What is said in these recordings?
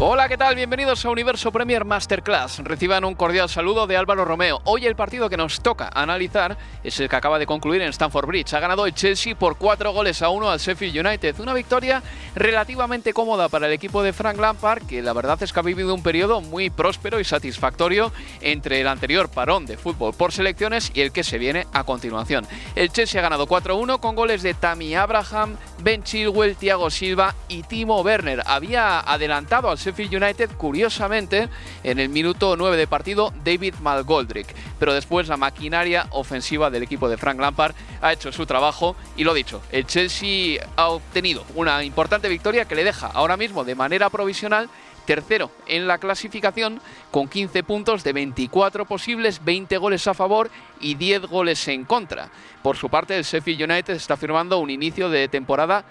Hola, ¿qué tal? Bienvenidos a Universo Premier Masterclass. Reciban un cordial saludo de Álvaro Romeo. Hoy el partido que nos toca analizar es el que acaba de concluir en Stamford Bridge. Ha ganado el Chelsea por 4 goles a 1 al Sheffield United. Una victoria relativamente cómoda para el equipo de Frank Lampard, que la verdad es que ha vivido un periodo muy próspero y satisfactorio entre el anterior parón de fútbol por selecciones y el que se viene a continuación. El Chelsea ha ganado 4-1 con goles de Tammy Abraham, Ben Chilwell, Thiago Silva y Timo Werner. Había adelantado al Sheffield United, curiosamente, en el minuto 9 de partido, David Malgoldrick. Pero después la maquinaria ofensiva del equipo de Frank Lampard ha hecho su trabajo y lo dicho, el Chelsea ha obtenido una importante victoria que le deja ahora mismo de manera provisional tercero en la clasificación con 15 puntos de 24 posibles, 20 goles a favor y 10 goles en contra. Por su parte, el Sheffield United está firmando un inicio de temporada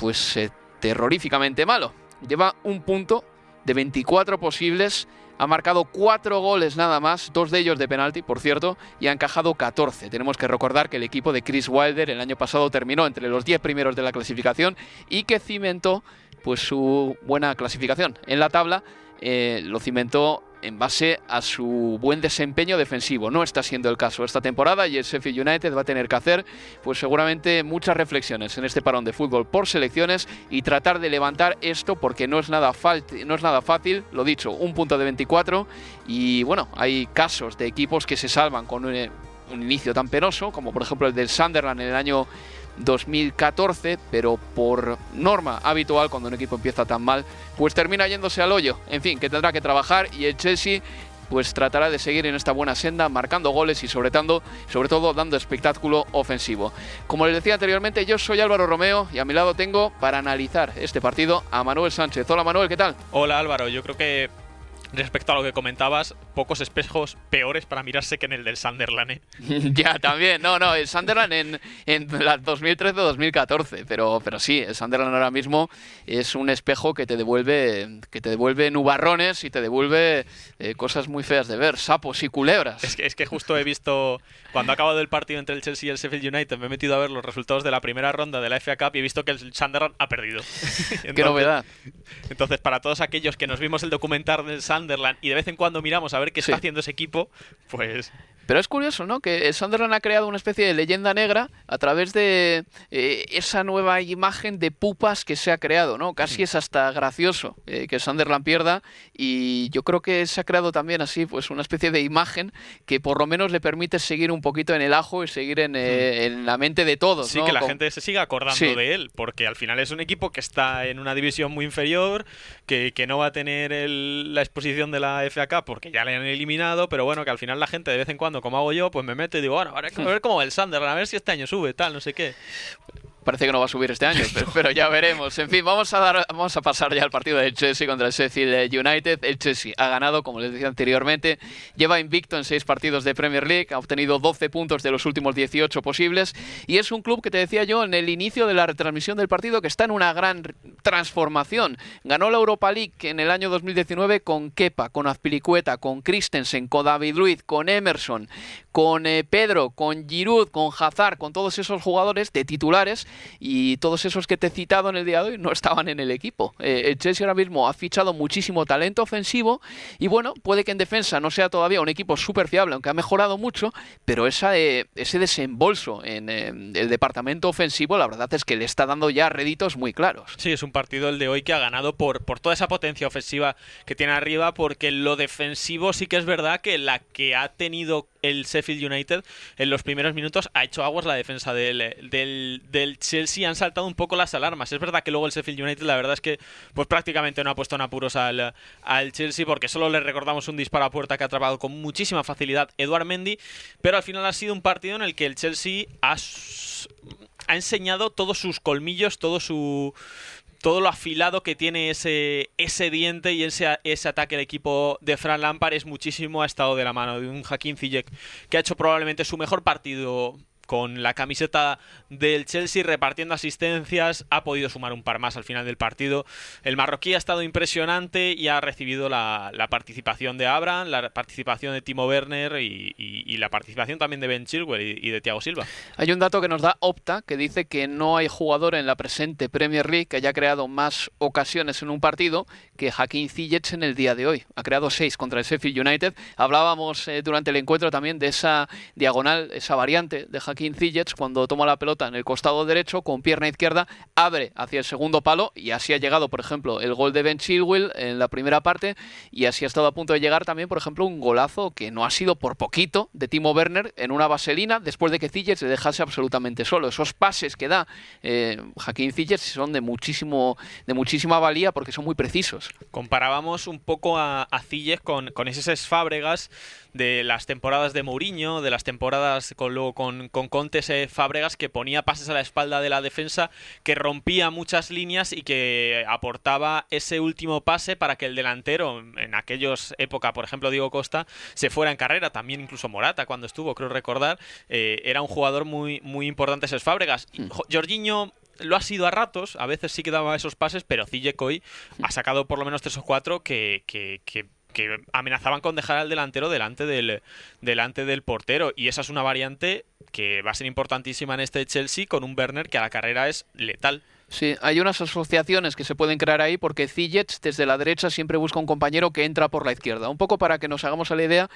pues eh, terroríficamente malo. Lleva un punto de 24 posibles, ha marcado 4 goles nada más, dos de ellos de penalti, por cierto, y ha encajado 14. Tenemos que recordar que el equipo de Chris Wilder el año pasado terminó entre los 10 primeros de la clasificación y que cimentó pues su buena clasificación en la tabla, eh, lo cimentó en base a su buen desempeño defensivo. No está siendo el caso esta temporada y el Sheffield United va a tener que hacer pues seguramente muchas reflexiones en este parón de fútbol por selecciones y tratar de levantar esto porque no es nada, no es nada fácil, lo dicho, un punto de 24 y bueno, hay casos de equipos que se salvan con un, un inicio tan penoso como por ejemplo el del Sunderland en el año 2014, pero por norma habitual, cuando un equipo empieza tan mal, pues termina yéndose al hoyo. En fin, que tendrá que trabajar y el Chelsea pues tratará de seguir en esta buena senda, marcando goles y sobre todo, sobre todo dando espectáculo ofensivo. Como les decía anteriormente, yo soy Álvaro Romeo y a mi lado tengo para analizar este partido a Manuel Sánchez. Hola Manuel, ¿qué tal? Hola Álvaro, yo creo que respecto a lo que comentabas, pocos espejos peores para mirarse que en el del Sunderland. ¿eh? ya, también. No, no, el Sunderland en, en la 2013-2014. Pero, pero sí, el Sunderland ahora mismo es un espejo que te devuelve, que te devuelve nubarrones y te devuelve eh, cosas muy feas de ver, sapos y culebras. Es que, es que justo he visto, cuando ha acabado el partido entre el Chelsea y el Sheffield United, me he metido a ver los resultados de la primera ronda de la FA Cup y he visto que el Sunderland ha perdido. Qué novedad. Entonces, para todos aquellos que nos vimos el documental del Sunderland y de vez en cuando miramos a ver qué está haciendo ese equipo, pues pero es curioso, ¿no? Que el Sunderland ha creado una especie de leyenda negra a través de eh, esa nueva imagen de pupas que se ha creado, ¿no? Casi es hasta gracioso eh, que el Sunderland pierda y yo creo que se ha creado también así, pues una especie de imagen que por lo menos le permite seguir un poquito en el ajo y seguir en, eh, en la mente de todos. Sí, que la gente se siga acordando de él, porque al final es un equipo que está en una división muy inferior, que, que no va a tener la exposición de la FAK porque ya le han eliminado, pero bueno, que al final la gente de vez en cuando como hago yo, pues me meto y digo, bueno, hay que ver cómo va el Sunderland, a ver si este año sube, tal, no sé qué. Parece que no va a subir este año, pero, ya veremos. En fin, vamos a dar, vamos a pasar ya al partido del Chelsea contra el Sheffield United. El Chelsea ha ganado, como les decía anteriormente, lleva invicto en seis partidos de Premier League, ha obtenido 12 puntos de los últimos 18 posibles y es un club que te decía yo en el inicio de la retransmisión del partido que está en una gran transformación. Ganó la Europa League en el año 2019 con Kepa, con Azpilicueta, con Christensen, con David Luiz, con Emerson, con eh, Pedro, con Giroud, con Hazard, con todos esos jugadores de titulares y todos esos que te he citado en el día de hoy no estaban en el equipo. Eh, el Chelsea ahora mismo ha fichado muchísimo talento ofensivo y bueno, puede que en defensa no sea todavía un equipo súper fiable, aunque ha mejorado mucho, pero esa, eh, ese desembolso en el departamento ofensivo la verdad es que le está dando ya réditos muy claros. Sí, es un partido el de hoy que ha ganado por, por toda esa potencia ofensiva que tiene arriba, porque lo defensivo sí que es verdad que la que ha tenido el Sheffield United en los primeros minutos ha hecho aguas la defensa del, del, Chelsea han saltado un poco las alarmas. Es verdad que luego el Sheffield United la verdad es que pues prácticamente no ha puesto en apuros al, al Chelsea porque solo le recordamos un disparo a puerta que ha atrapado con muchísima facilidad Eduard Mendy, pero al final ha sido un partido en el que el Chelsea ha, ha enseñado todos sus colmillos, todo su todo lo afilado que tiene ese, ese diente y ese, ese ataque el equipo de Fran Lampard es muchísimo ha estado de la mano de un Hakim Ziyech que ha hecho probablemente su mejor partido con la camiseta del Chelsea repartiendo asistencias, ha podido sumar un par más al final del partido. El marroquí ha estado impresionante y ha recibido la, participación de Abraham, la participación de Timo Werner y, la participación también de Ben Chilwell y, de Thiago Silva. Hay un dato que nos da Opta que dice que no hay jugador en la presente Premier League que haya creado más ocasiones en un partido que Hakim Ziyech en el día de hoy. Ha creado seis contra el Sheffield United. Hablábamos eh, durante el encuentro también de esa diagonal, esa variante de Hakim cuando toma la pelota en el costado derecho con pierna izquierda abre hacia el segundo palo y así ha llegado, por ejemplo, el gol de Ben Chilwell en la primera parte y así ha estado a punto de llegar también, por ejemplo, un golazo que no ha sido por poquito de Timo Werner en una vaselina después de que Ziyech se dejase absolutamente solo. Esos pases que da eh, Joaquín son de muchísimo de muchísima valía porque son muy precisos. Comparábamos un poco a, a con, con esos Fábregas de las temporadas de Mourinho, de las temporadas con, luego con, con Contes eh, Fábregas, que ponía pases a la espalda de la defensa, que rompía muchas líneas y que aportaba ese último pase para que el delantero, en aquellos época, por ejemplo, Diego Costa, se fuera en carrera. También incluso Morata, cuando estuvo, creo recordar, eh, era un jugador muy, muy importante ese Fábregas. Mm. Jorginho lo ha sido a ratos, a veces sí que daba esos pases, pero hoy ha sacado por lo menos tres o cuatro que, que, que que amenazaban con dejar al delantero delante del, delante del portero. Y esa es una variante que va a ser importantísima en este Chelsea con un Werner que a la carrera es letal. Sí, hay unas asociaciones que se pueden crear ahí porque Ziyech desde la derecha siempre busca un compañero que entra por la izquierda. Un poco para que nos hagamos a la idea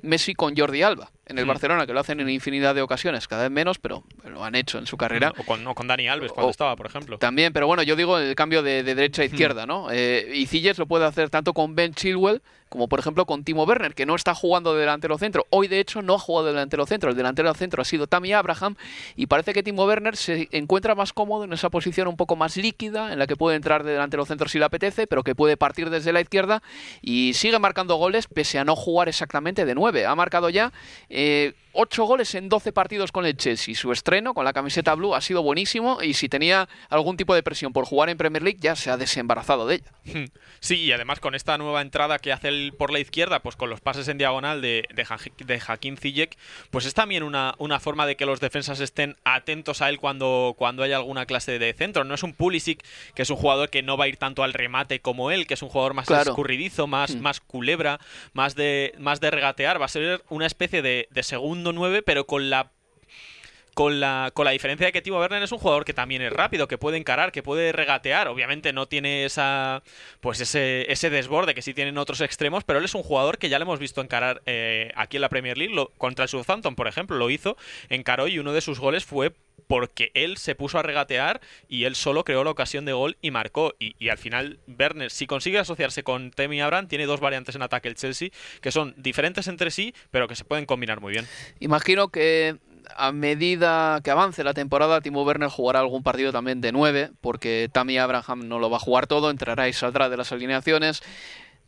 Messi con Jordi Alba en el mm. Barcelona, que lo hacen en infinidad de ocasiones, cada vez menos, pero lo han hecho en su carrera. O con, con Dani Alves cuando estaba, por ejemplo. También, pero bueno, yo digo el cambio de, derecha a mm. izquierda, ¿no? Eh, y Ziyech lo puede hacer tanto con Ben Chilwell como por ejemplo con Timo Werner, que no está jugando de delantero centro. Hoy de hecho no ha jugado de delantero centro, el delantero centro ha sido Tammy Abraham y parece que Timo Werner se encuentra más cómodo en esa posición un poco más líquida, en la que puede entrar de delantero centro si le apetece, pero que puede partir desde la izquierda y sigue marcando goles pese a no jugar exactamente de nueve. Ha marcado ya eh, 8 goles en 12 partidos con el Chelsea. Su estreno con la camiseta blue ha sido buenísimo y si tenía algún tipo de presión por jugar en Premier League ya se ha desembarazado de ella. Hmm. Sí, y además con esta nueva entrada que hace el por la izquierda, pues con los pases en diagonal de, de, de Hakim Ziyech, pues es también una, una, forma de que los defensas estén atentos a él cuando, cuando hay alguna clase de centro. No es un Pulisic, que es un jugador que no va a ir tanto al remate como él, que es un jugador más escurridizo, más, hmm. más culebra, más de, más de regatear. Va a ser una especie de, de segundo 9, pero con la con la, con la diferencia de que Timo Werner es un jugador que también es rápido, que puede encarar, que puede regatear. Obviamente no tiene esa pues ese, ese desborde que sí tienen otros extremos, pero él es un jugador que ya le hemos visto encarar eh, aquí en la Premier League. contra el Southampton, por ejemplo, lo hizo, encaró y uno de sus goles fue porque él se puso a regatear y él solo creó la ocasión de gol y marcó. Y, al final, Werner, si consigue asociarse con Temi Abraham, tiene dos variantes en ataque el Chelsea que son diferentes entre sí, pero que se pueden combinar muy bien. Imagino que a medida que avance la temporada, Timo Werner jugará algún partido también de nueve, porque Tammy Abraham no lo va a jugar todo, entrará y saldrá de las alineaciones.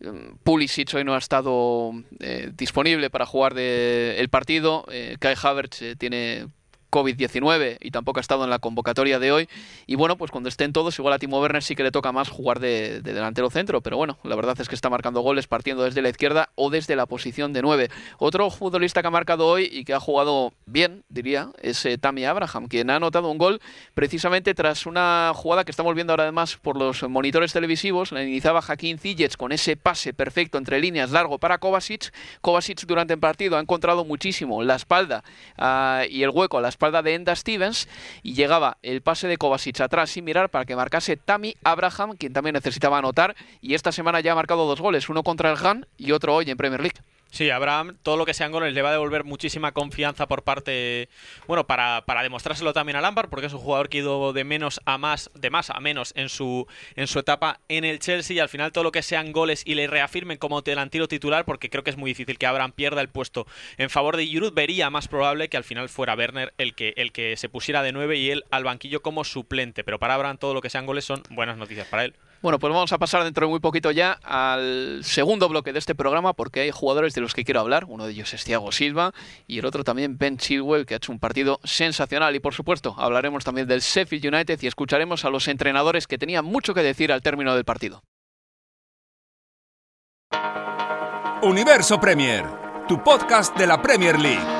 Mm, Pulisic hoy no ha estado eh, disponible para jugar de el partido. Eh, Kai Havertz eh, tiene COVID-19 y tampoco ha estado en la convocatoria de hoy. Y bueno, pues cuando estén todos, igual a Timo Werner sí que le toca más jugar de, delantero centro, pero bueno, la verdad es que está marcando goles partiendo desde la izquierda o desde la posición de 9. Otro futbolista que ha marcado hoy y que ha jugado bien, diría, es eh, Tammy Abraham, quien ha anotado un gol precisamente tras una jugada que estamos viendo ahora además por los monitores televisivos, la iniciaba Joaquín Zillets con ese pase perfecto entre líneas largo para Kovacic. Kovacic durante el partido ha encontrado muchísimo la espalda ah, y el hueco a la espalda de Enda Stevens y llegaba el pase de Kovacic atrás sin mirar para que marcase Tammy Abraham, quien también necesitaba anotar y esta semana ya ha marcado dos goles, uno contra el Han y otro hoy en Premier League. Sí, Abraham, todo lo que sean goles le va a devolver muchísima confianza por parte, bueno, para, para demostrárselo también a Lampard, porque es un jugador que ha ido de menos a más, de más a menos en su, en su etapa en el Chelsea y al final todo lo que sean goles y le reafirmen como delantero titular, porque creo que es muy difícil que Abraham pierda el puesto en favor de Giroud, vería más probable que al final fuera Werner el que, el que se pusiera de nueve y él al banquillo como suplente, pero para Abraham todo lo que sean goles son buenas noticias para él. Bueno, pues vamos a pasar dentro de muy poquito ya al segundo bloque de este programa porque hay jugadores de los que quiero hablar. Uno de ellos es Thiago Silva y el otro también Ben Chilwell, que ha hecho un partido sensacional. Y por supuesto, hablaremos también del Sheffield United y escucharemos a los entrenadores que tenían mucho que decir al término del partido. Universo Premier, tu podcast de la Premier League.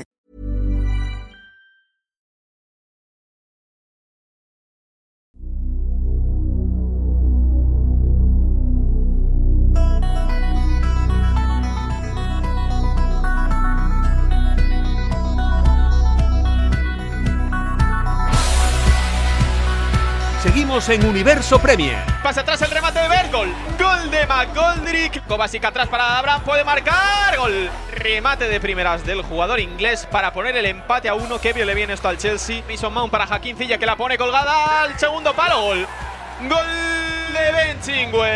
En Universo Premier. Pasa atrás el remate de Bergol. Gol de McGoldrick. Kovacic atrás para Abraham. Puede marcar. Gol. Remate de primeras del jugador inglés para poner el empate a uno. Qué bien le viene esto al Chelsea. Mason Mount para Jaquín Cilla que la pone colgada al segundo palo. Gol. Gol de Ben Chingwell.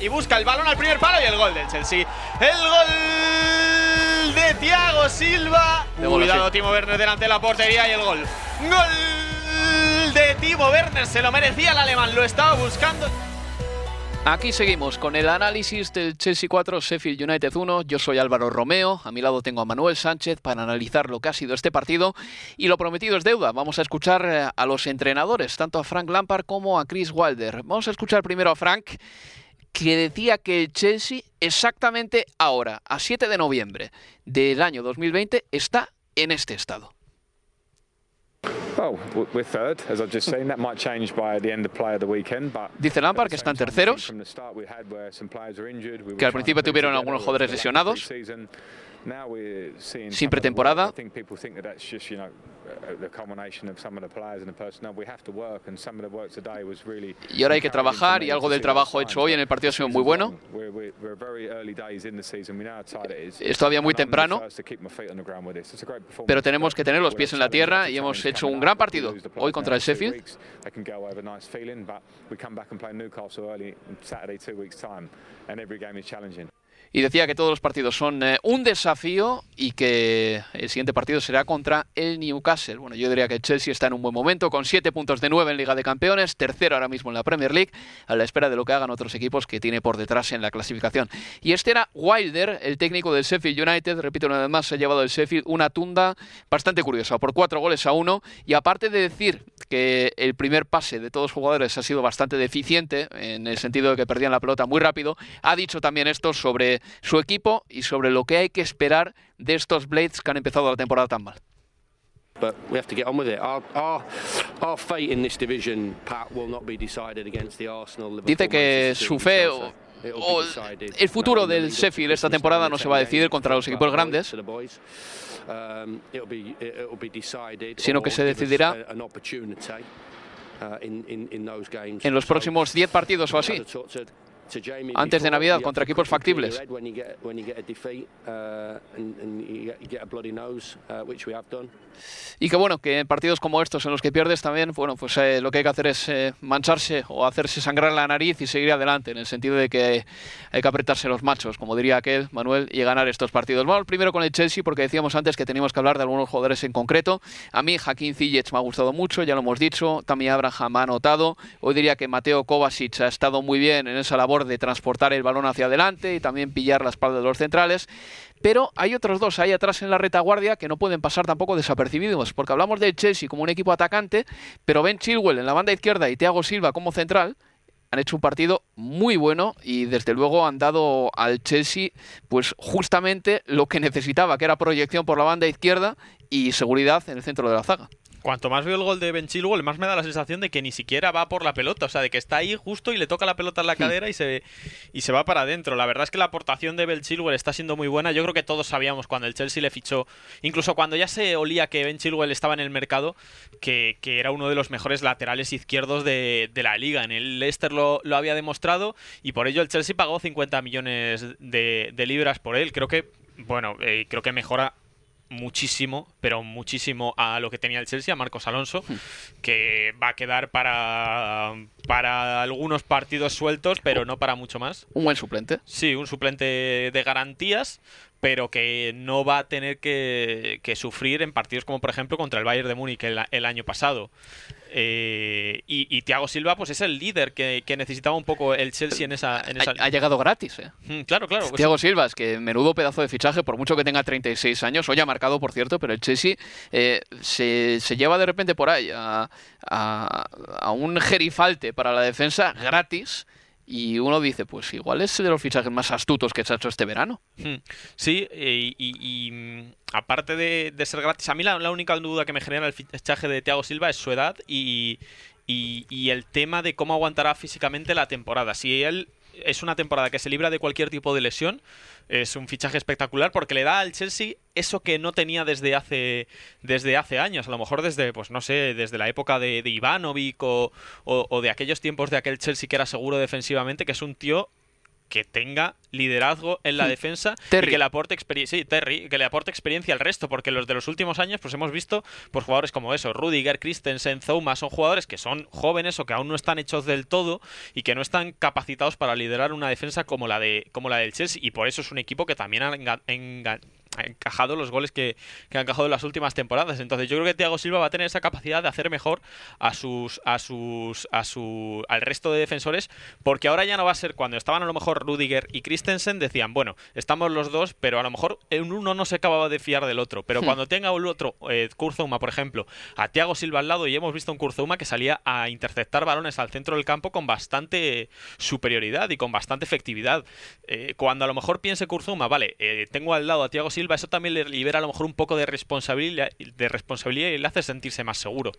Y busca el balón al primer palo y el gol del Chelsea. El gol de Thiago Silva. De Cuidado. Timo Werner delante de la portería y el gol. Gol de Timo Werner. Se lo merecía el alemán. Lo estaba buscando. Aquí seguimos con el análisis del Chelsea 4, Sheffield United 1. Yo soy Álvaro Romeo, a mi lado tengo a Manuel Sánchez para analizar lo que ha sido este partido y lo prometido es deuda. Vamos a escuchar eh, a los entrenadores, tanto a Frank Lampard como a Chris Wilder. Vamos a escuchar primero a Frank, que decía que el Chelsea exactamente ahora, a 7 de noviembre del año 2020, está en este estado. Dice Lampard que están terceros, que al principio tuvieron algunos jugadores lesionados. Sin pretemporada. Y ahora hay que trabajar y algo del trabajo hecho hoy en el partido ha sido muy bueno. Es todavía muy temprano, pero tenemos que tener los pies en la tierra y hemos hecho un gran partido hoy contra el Sheffield. Y decía que todos los partidos son eh, un desafío y que el siguiente partido será contra el Newcastle. Bueno, yo diría que el Chelsea está en un buen momento, con 7 puntos de 9 en Liga de Campeones, tercero ahora mismo en la Premier League, a la espera de lo que hagan otros equipos que tiene por detrás en la clasificación. Y este era Wilder, el técnico del Sheffield United, repito una vez más, se ha llevado el Sheffield una tunda bastante curiosa, por cuatro goles a uno, y aparte de decir que el primer pase de todos los jugadores ha sido bastante deficiente, en el sentido de que perdían la pelota muy rápido, ha dicho también esto sobre su equipo y sobre lo que hay que esperar de estos Blades que han empezado la temporada tan mal. Dice que su fe o, el futuro del Sheffield esta temporada no se va a decidir contra los equipos grandes, sino que se decidirá en los próximos 10 partidos o así antes de Navidad contra equipos factibles. Y que bueno, que en partidos como estos en los que pierdes también, bueno, pues eh, lo que hay que hacer es eh, mancharse o hacerse sangrar la nariz y seguir adelante, en el sentido de que hay que apretarse los machos, como diría aquel Manuel, y ganar estos partidos. Vamos primero con el Chelsea, porque decíamos antes que teníamos que hablar de algunos jugadores en concreto. A mí, Joaquín Ziyech me ha gustado mucho, ya lo hemos dicho, también Abraham ha anotado. Hoy diría que Mateo Kovacic ha estado muy bien en esa labor de transportar el balón hacia adelante y también pillar la espalda de los centrales. Pero hay otros dos ahí atrás en la retaguardia que no pueden pasar tampoco desapercibidos, porque hablamos del Chelsea como un equipo atacante, pero Ben Chilwell en la banda izquierda y Thiago Silva como central han hecho un partido muy bueno y desde luego han dado al Chelsea pues justamente lo que necesitaba, que era proyección por la banda izquierda y seguridad en el centro de la zaga cuanto más veo el gol de Ben Chilwell, más me da la sensación de que ni siquiera va por la pelota, o sea, de que está ahí justo y le toca la pelota en la hmm. cadera y se, y se va para adentro. La verdad es que la aportación de Ben Chilwell está siendo muy buena. Yo creo que todos sabíamos cuando el Chelsea le fichó, incluso cuando ya se olía que Ben Chilwell estaba en el mercado, que, era uno de los mejores laterales izquierdos de, la liga. En el Leicester lo, lo, había demostrado y por ello el Chelsea pagó 50 millones de, libras por él. Creo que, bueno, eh, creo que mejora muchísimo, pero muchísimo a lo que tenía el Chelsea, a Marcos Alonso, hmm. que va a quedar para, para algunos partidos sueltos, pero no para mucho más. Un buen suplente. Sí, un suplente de garantías, pero que no va a tener que, sufrir en partidos como por ejemplo contra el Bayern de Múnich el, año pasado. Eh, y, Thiago Silva pues es el líder que, necesitaba un poco el Chelsea en esa... Ha, llegado gratis, ¿eh? Mm, claro, claro. Pues Thiago Silva es que menudo pedazo de fichaje, por mucho que tenga 36 años, hoy ha marcado por cierto, pero el Chelsea eh, se, lleva de repente por ahí a, a un gerifalte para la defensa gratis y uno dice, pues igual es de los fichajes más astutos que se ha hecho este verano. Hmm. Sí, y, mm, aparte de, ser gratis, a mí la, única duda que me genera el fichaje de Thiago Silva es su edad y, y, el tema de cómo aguantará físicamente la temporada. Si él es una temporada que se libra de cualquier tipo de lesión, es un fichaje espectacular porque le da al Chelsea eso que no tenía desde hace desde hace años, a lo mejor desde pues no sé, desde la época de, de Ivanovic o, o, de aquellos tiempos de aquel Chelsea que era seguro defensivamente, que es un tío que tenga liderazgo en la defensa y que le aporte experiencia sí, Terry, que le aporte experiencia al resto, porque los de los últimos años pues hemos visto por jugadores como eso, Rudiger, Christensen, Zouma, son jugadores que son jóvenes o que aún no están hechos del todo y que no están capacitados para liderar una defensa como la de como la del Chelsea y por eso es un equipo que también ha ha encajado los goles que, que, ha encajado en las últimas temporadas. Entonces yo creo que Thiago Silva va a tener esa capacidad de hacer mejor a sus a sus a su al resto de defensores porque ahora ya no va a ser cuando estaban a lo mejor Rudiger y Christensen decían, bueno, estamos los dos, pero a lo mejor uno no se acababa de fiar del otro, pero hmm. cuando tenga el otro eh, Kurzuma, por ejemplo, a Thiago Silva al lado y hemos visto un Kurzuma que salía a interceptar balones al centro del campo con bastante superioridad y con bastante efectividad. Eh, cuando a lo mejor piense Kurzuma, vale, eh, tengo al lado a Thiago Silva eso también le libera a lo mejor un poco de responsabilidad, de responsabilidad y le hace sentirse más seguro.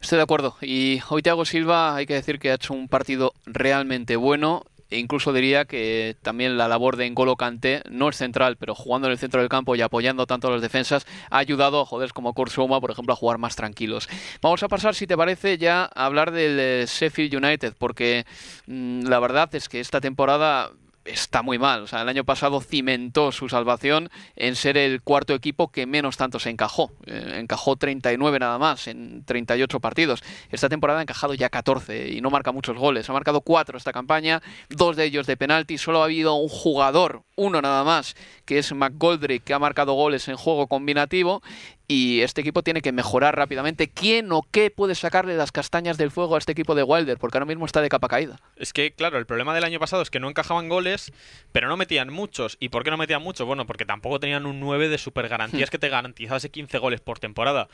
Estoy de acuerdo. Y hoy Thiago Silva hay que decir que ha hecho un partido realmente bueno E incluso diría que también la labor de N'Golo Kanté no es central, pero jugando en el centro del campo y apoyando tanto a las defensas ha ayudado a joder como Kurt por ejemplo, a jugar más tranquilos. Vamos a pasar, si te parece, ya a hablar del eh, Sheffield United, porque mm, la verdad es que esta temporada está muy mal. O sea, el año pasado cimentó su salvación en ser el cuarto equipo que menos tanto se encajó. Eh, encajó 39 nada más en 38 partidos. Esta temporada ha encajado ya 14 y no marca muchos goles. Ha marcado 4 esta campaña, dos de ellos de penalti. Solo ha habido un jugador, uno nada más, que es McGoldrick, que ha marcado goles en juego combinativo y este equipo tiene que mejorar rápidamente. ¿Quién o qué puede sacarle las castañas del fuego a este equipo de Wilder? Porque ahora mismo está de capa caída. Es que, claro, el problema del año pasado es que no encajaban goles, pero no metían muchos. ¿Y por qué no metían muchos? Bueno, porque tampoco tenían un 9 de super garantías hmm. que te garantizase 15 goles por temporada.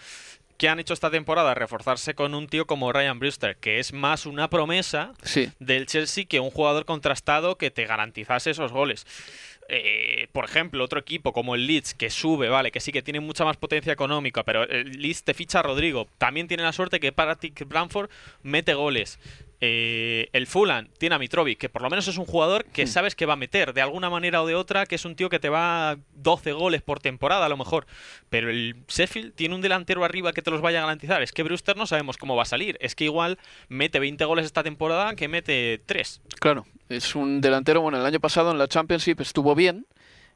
¿Qué han hecho esta temporada? Reforzarse con un tío como Ryan Brewster, que es más una promesa del Chelsea que un jugador contrastado que te garantizase esos goles. Eh, por ejemplo, otro equipo como el Leeds, que sube, vale, que sí que tiene mucha más potencia económica, pero el Leeds te ficha a Rodrigo. También tiene la suerte que Paratic Bramford mete goles. Eh, el Fulham tiene a Mitrovic, que por lo menos es un jugador que hmm. sabes que va a meter de alguna manera o de otra, que es un tío que te va 12 goles por temporada a lo mejor. Pero el Sheffield tiene un delantero arriba que te los vaya a garantizar. Es que Brewster no sabemos cómo va a salir. Es que igual mete 20 goles esta temporada que mete 3. Claro, es un delantero, bueno, el año pasado en la Championship estuvo bien.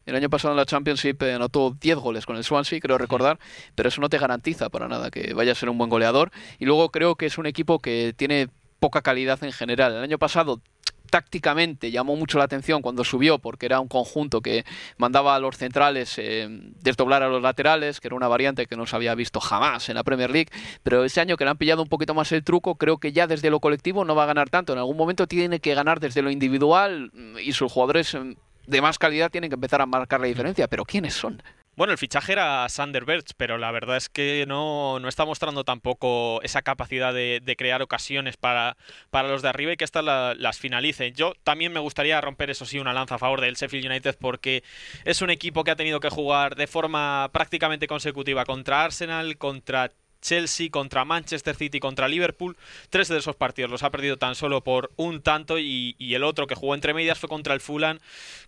El año pasado en la Championship anotó 10 goles con el Swansea, creo recordar, pero eso no te garantiza para nada que vaya a ser un buen goleador. Y luego creo que es un equipo que tiene poca calidad en general. El año pasado tácticamente llamó mucho la atención cuando subió porque era un conjunto que mandaba a los centrales eh, desdoblar a los laterales, que era una variante que no se había visto jamás en la Premier League, pero ese año que le han pillado un poquito más el truco, creo que ya desde lo colectivo no va a ganar tanto, en algún momento tiene que ganar desde lo individual y sus jugadores mm, de más calidad tienen que empezar a marcar la diferencia, pero ¿quiénes son? Bueno, el fichaje era Sander Berch, pero la verdad es que no, no está mostrando tampoco esa capacidad de, crear ocasiones para, para, los de arriba y que estas las finalicen. Yo también me gustaría romper, eso sí, una lanza a favor del Sheffield United porque es un equipo que ha tenido que jugar de forma prácticamente consecutiva contra Arsenal, contra Chelsea, contra Manchester City, contra Liverpool. Tres de esos partidos los ha perdido tan solo por un tanto y, el otro que jugó entre medias fue contra el Fulham,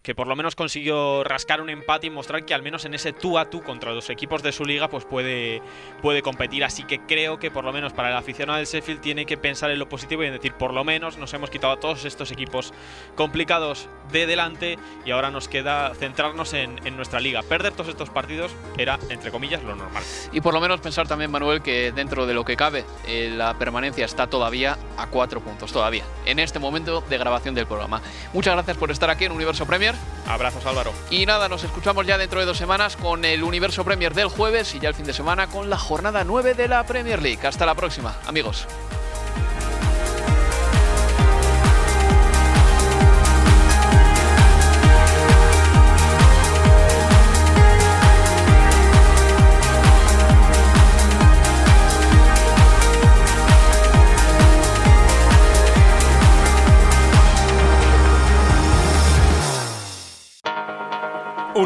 que por lo menos consiguió rascar un empate y mostrar que al menos en ese tú a tú contra los equipos de su liga pues puede, puede competir. Así que creo que por lo menos para el aficionado del Sheffield tiene que pensar en lo positivo y en decir por lo menos nos hemos quitado a todos estos equipos complicados de delante y ahora nos queda centrarnos en, en nuestra liga. Perder todos estos partidos era, entre comillas, lo normal. Y por lo menos pensar también, Manuel, que dentro de lo que cabe, eh, la permanencia está todavía a cuatro puntos, todavía, en este momento de grabación del programa. Muchas gracias por estar aquí en Universo Premier. Abrazos, Álvaro. Y nada, nos escuchamos ya dentro de dos semanas con el Universo Premier del jueves y ya el fin de semana con la jornada 9 de la Premier League. Hasta la próxima, amigos.